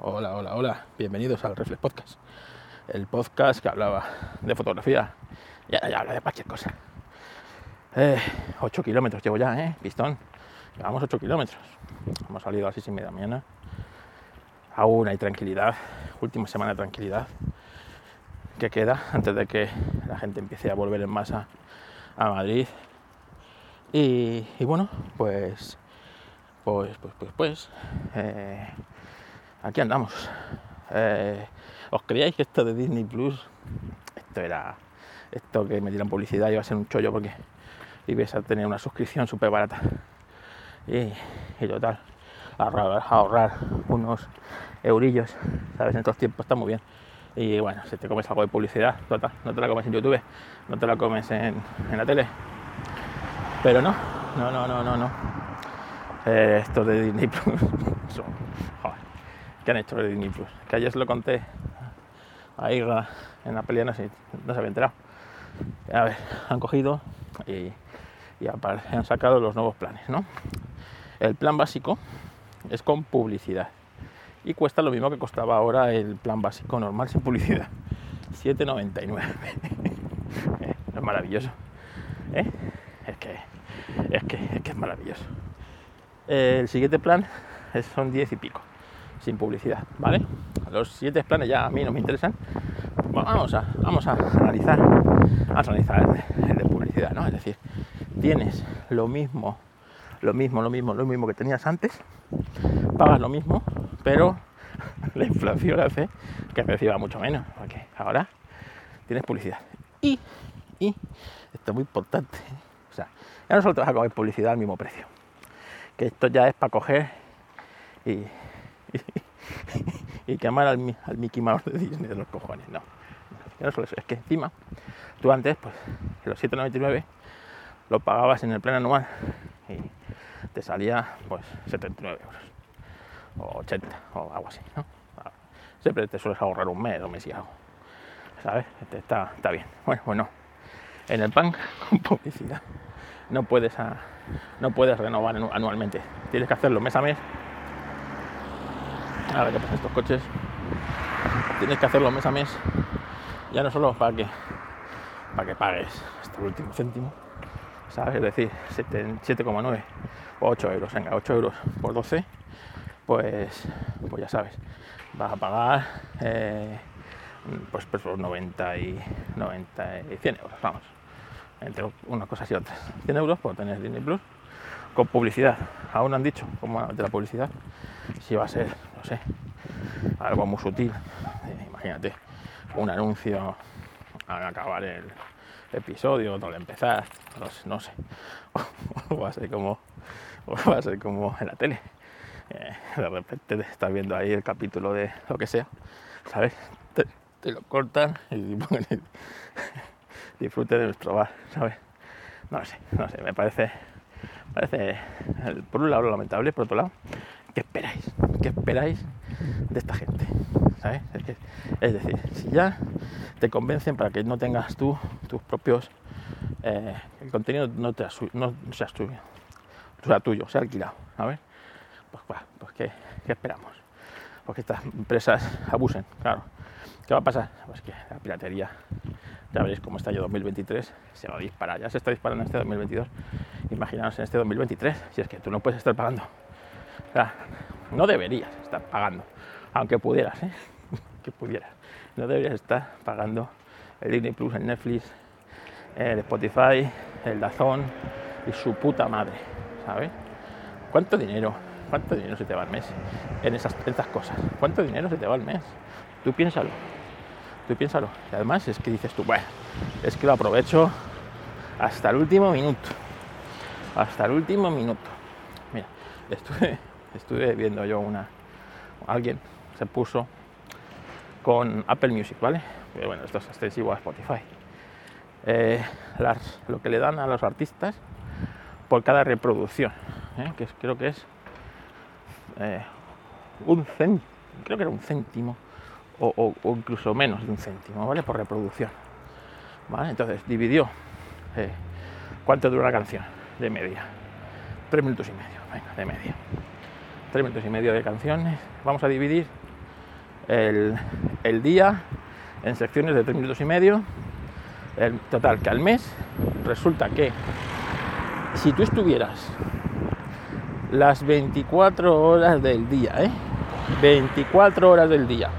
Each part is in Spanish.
Hola, hola, hola. Bienvenidos al Reflex Podcast. El podcast que hablaba de fotografía. Ya, ya habla de cualquier cosa. Eh, 8 kilómetros llevo ya, ¿eh? Pistón. Llevamos 8 kilómetros. Hemos salido a las 6 y media mañana. Aún hay tranquilidad. Última semana de tranquilidad. Que queda antes de que la gente empiece a volver en masa a Madrid. Y, y bueno, pues pues, pues, pues, pues, eh, aquí andamos. Eh, ¿Os creíais que esto de Disney Plus, esto era, esto que me dieran publicidad iba a ser un chollo porque ibas a tener una suscripción súper barata? Y, y total, ahorrar, ahorrar unos eurillos, ¿sabes? En estos tiempos está muy bien. Y bueno, si te comes algo de publicidad, total, no te la comes en YouTube, no te la comes en, la tele. Pero no, no, no, no, no, no eh, estos de Disney Plus son, joder, ¿qué han hecho de Disney Plus? Que ayer se lo conté a en la pelea, no, sé, no se había enterado. A ver, han cogido y, han sacado los nuevos planes, ¿no? El plan básico es con publicidad y cuesta lo mismo que costaba ahora el plan básico normal sin publicidad. 7,99. es maravilloso. ¿eh? Es, que, es, que, es que es maravilloso. Eh, el siguiente plan son 10 y pico, sin publicidad, ¿vale? Los siguientes planes ya a mí no me interesan. vamos, a, vamos a analizar, a analizar el, de publicidad, ¿no? Es decir, tienes lo mismo, lo mismo, lo mismo, lo mismo que tenías antes, pagas lo mismo, pero la inflación hace que reciba mucho menos, porque ahora tienes publicidad. Y, y, esto es muy importante, o sea, ya no solo te vas publicidad al mismo precio, que esto ya es para coger y, y, quemar al, Mickey Mouse de Disney de los cojones. No, es que encima tú antes, pues los 7,99 lo pagabas en el plan anual y te salía pues 79 euros o 80 o algo así, ¿no? Siempre te sueles ahorrar un mes o mes y algo, ¿sabes? Este está, está bien. Bueno, bueno, en el pan con publicidad no puedes, a, no puedes renovar anualmente. Tienes que hacerlo mes a mes. Ahora que pasan estos coches, tienes que hacerlo mes a mes. Ya no solo para que, para que pagues hasta el último céntimo, ¿sabes? Es decir, 7,9 o 8 euros. Venga, 8 euros por 12, pues, pues ya sabes, vas a pagar eh, pues, pues 90 y 90 y 100 euros, vamos entre unas cosas y otras. 100 euros por tener Disney Plus con publicidad. Aún han dicho como de la publicidad si va a ser, no sé, algo muy sutil. Eh, imagínate, un anuncio al acabar el episodio, al empezar, no sé. O va a ser como, va a ser como en la tele. Eh, de repente estás viendo ahí el capítulo de lo que sea, ¿sabes? Te, lo cortan y disfrute de nuestro ¿sabes? No sé, no sé, me parece, parece por un lado lo lamentable, por otro lado, ¿qué esperáis? ¿Qué esperáis de esta gente? ¿Sabes? Es, decir, si ya te convencen para que no tengas tú tus propios, eh, el contenido no, te, no tuyo, sea tuyo, sea alquilado, ¿sabes? Pues, pues, pues ¿qué, ¿qué esperamos? Porque estas empresas abusen, claro. ¿Qué va a pasar? Pues que la piratería ya veréis cómo está el 2023, se va a disparar, ya se está disparando en este 2022, imaginaos en este 2023, si es que tú no puedes estar pagando, o sea, no deberías estar pagando, aunque pudieras, ¿eh? que pudieras, no deberías estar pagando el Disney Plus, el Netflix, el Spotify, el Dazón y su puta madre, ¿sabes? ¿Cuánto dinero, cuánto dinero se te va al mes en esas, en estas cosas? ¿Cuánto dinero se te va al mes? Tú piénsalo. Tú piénsalo. Y además es que dices tú, bueno, es que lo aprovecho hasta el último minuto. Hasta el último minuto. Mira, estuve, estuve viendo yo una. Alguien se puso con Apple Music, ¿vale? Pero bueno, esto es extensivo a Spotify. Eh, las, lo que le dan a los artistas por cada reproducción, ¿eh? que creo que es eh, un céntimo, creo que era un céntimo o, incluso menos de un céntimo, ¿vale? Por reproducción. ¿Vale? Entonces dividió eh, cuánto dura la canción de media. Tres minutos y medio, venga, de media. Tres minutos y medio de canciones. Vamos a dividir el, día en secciones de 3 minutos y medio. El total, que al mes resulta que si tú estuvieras las 24 horas del día, ¿eh? 24 horas del día.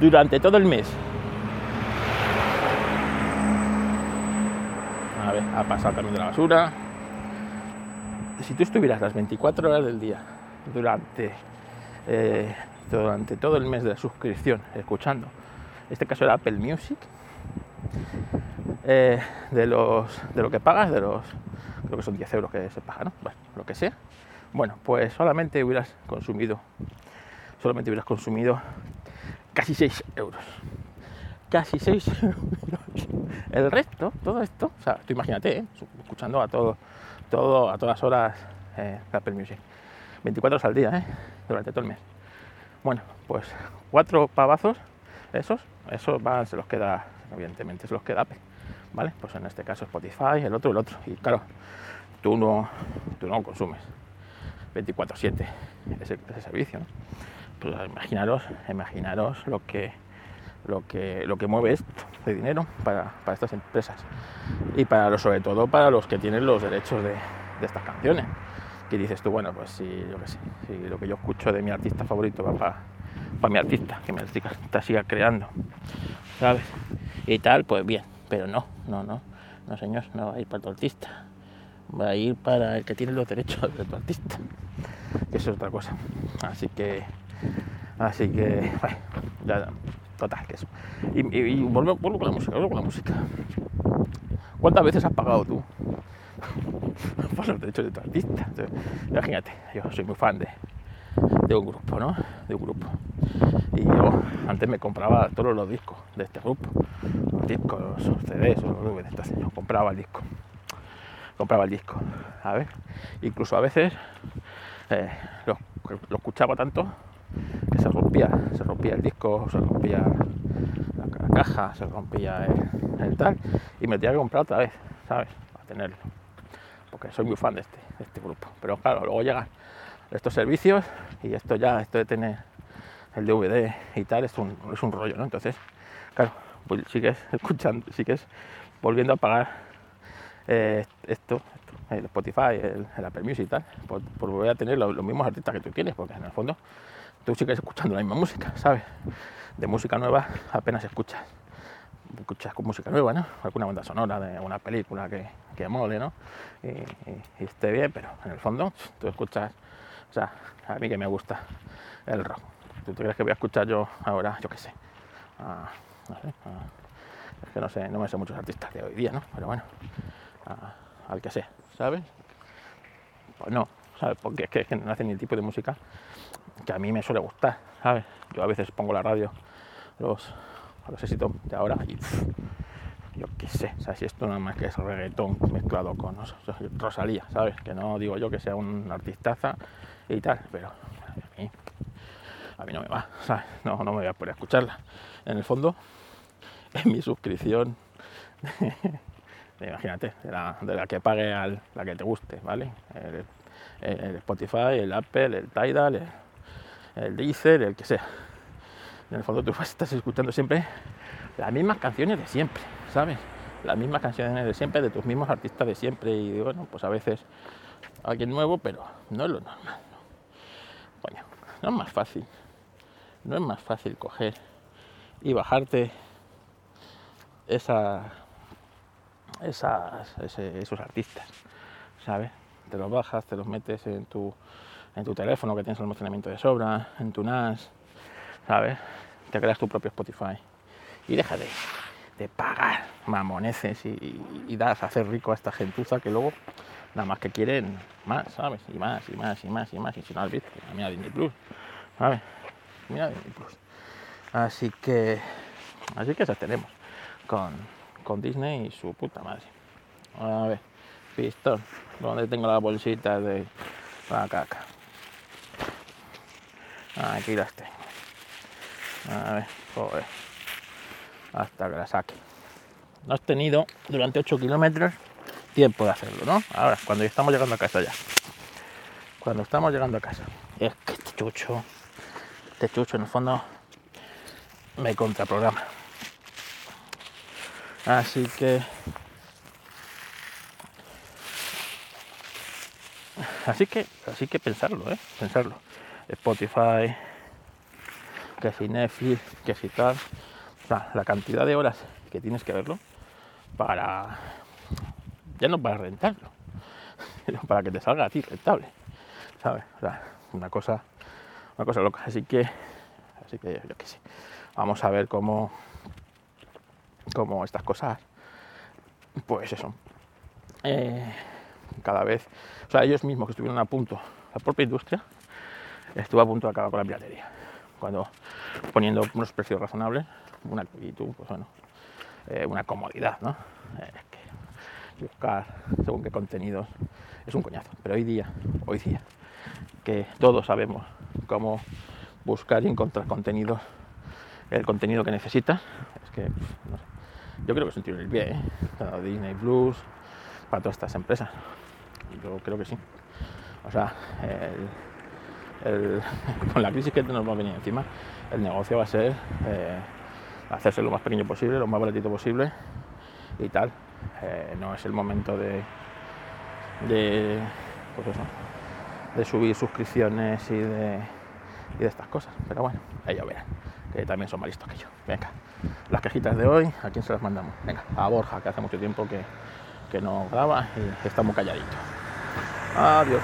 Durante todo el mes. A ver, ha pasado también de la basura. Si tú estuvieras las 24 horas del día durante, eh, durante todo el mes de la suscripción escuchando, este caso era Apple Music, eh, de, los, de lo que pagas, de los, creo que son 10 euros que se paga, ¿no? Lo que sea. Bueno, pues solamente hubieras consumido, solamente hubieras consumido casi 6 euros. Casi 6 euros. El resto, todo esto, o sea, tú imagínate, ¿eh? escuchando a todo, todo, a todas horas eh, Apple Music. 24 horas al día, ¿eh? durante todo el mes. Bueno, pues cuatro pavazos, esos, esos van, se los queda, evidentemente, se los queda Apple. ¿Vale? Pues en este caso Spotify, el otro, el otro. Y claro, tú no, tú no consumes 24-7 ese, servicio. Pues imaginaros, imaginaros lo que, lo que, lo que mueve esto de dinero para, estas empresas y para sobre todo para los que tienen los derechos de, estas canciones. Que dices tú, bueno, pues si, yo sé, si lo que yo escucho de mi artista favorito va para, para mi artista, que mi artista siga creando, ¿sabes? Y tal, pues bien, pero no, no, no, no señor, no va a ir para tu artista, va a ir para el que tiene los derechos de tu artista, que eso es otra cosa. Así que, así que, bueno, ya, total, que eso. Y, y, vuelvo, con la música, vuelvo con la música. ¿Cuántas veces has pagado tú por los derechos de tu artista? imagínate, yo soy muy fan de, de un grupo, ¿no? De un grupo. Y yo antes me compraba todos los discos de este grupo, los discos, los CDs los DVDs, entonces yo compraba el disco. Compraba el disco, a ver. Incluso a veces eh, lo, escuchaba tanto que se rompía, se rompía el disco, se rompía la, caja, se rompía el, tal, y me tenía que comprar otra vez, ¿sabes? Para tenerlo. Porque soy muy fan de este, de este grupo. Pero claro, luego llegan estos servicios y esto ya, esto de tener el DVD y tal, es un, es un rollo, ¿no? Entonces, claro, pues sigues escuchando, sigues volviendo a pagar eh, esto, el Spotify, el, Apple Music y tal, por, volver a tener los, mismos artistas que tú quieres, porque en el fondo tú sigues escuchando la misma música, ¿sabes? De música nueva apenas escuchas. Escuchas con música nueva, ¿no? Alguna banda sonora de una película que, que mole, ¿no? y esté bien, pero en el fondo tú escuchas o sea, a mí que me gusta el rock. ¿Tú te crees que voy a escuchar yo ahora, yo qué sé? no sé es que no sé, no me sé muchos artistas de hoy día, ¿no? Pero bueno, al que sea, ¿sabes? Pues no, Porque es que, no hacen ni el tipo de música que a mí me suele gustar, ¿sabes? Yo a veces pongo la radio, los, los éxitos de ahora y yo qué sé, o sea, si esto nada más que es reggaetón mezclado con Rosalía, ¿sabes? Que no digo yo que sea un artistaza y tal, pero a mí, a mí no me va, ¿sabes? No, no me voy a poder escucharla. En el fondo, en mi suscripción, imagínate, de la, que pague al, la que te guste, ¿vale? El, Spotify, el Apple, el Tidal, el, el Deezer, el que sea. En el fondo tú estás escuchando siempre las mismas canciones de siempre, ¿sabes? Las mismas canciones de siempre, de tus mismos artistas de siempre. Y bueno, pues a veces alguien nuevo, pero no es lo normal. Coño, no es más fácil. No es más fácil coger y bajarte esa, esas, esos artistas, ¿sabes? Te los bajas, te los metes en tu, en tu teléfono que tienes almacenamiento de sobra, en tu NAS, ¿sabes? Te creas tu propio Spotify y deja de, de pagar mamoneces y, das a hacer rico a esta gentuza que luego nada más que quieren más, ¿sabes? Y más, y más, y más, y más. Y si no has visto, mira Disney Plus, ¿sabes? Mira Disney Plus. Así que, así que esas tenemos con, con Disney y su puta madre. A ver, pistón, ¿dónde tengo la bolsita de la caca? Aquí las tengo. A ver, joder hasta que la saque. No has tenido durante 8 kilómetros tiempo de hacerlo, ¿no? Ahora, cuando estamos llegando a casa ya. Cuando estamos llegando a casa. Es que chucho, este chucho en el fondo me contraprograma. Así que así que así que pensarlo, ¿eh? Pensarlo. Spotify, que si Netflix, que si tal. La cantidad de horas que tienes que verlo para ya no para rentarlo, sino para que te salga a ti rentable. ¿Sabes? Una cosa, una cosa loca. Así que, así que yo qué sé. Vamos a ver cómo, cómo estas cosas, pues eso, eh, cada vez, o sea, ellos mismos que estuvieron a punto, la propia industria, estuvo a punto de acabar con la piratería. Cuando poniendo unos precios razonables, una y tú, pues bueno, eh, una comodidad, ¿no? Eh, que buscar según qué contenidos es un coñazo. Pero hoy día, hoy día, que todos sabemos cómo buscar y encontrar contenidos, el contenido que necesitas, es que, yo creo que es un tiro en el pie, ¿eh? Disney Plus, para todas estas empresas. Yo creo que sí. O sea, con la crisis que nos va venir encima, el negocio va a ser eh, hacerse lo más pequeño posible, lo más baratito posible y tal. Eh, no es el momento de, de, pues de subir suscripciones y de, y de estas cosas. Pero bueno, ellos verán, que también son más listos que yo. Venga, las quejitas de hoy, ¿a quién se las mandamos? Venga, a Borja, que hace mucho tiempo que, que no graba y está muy calladito. Adiós.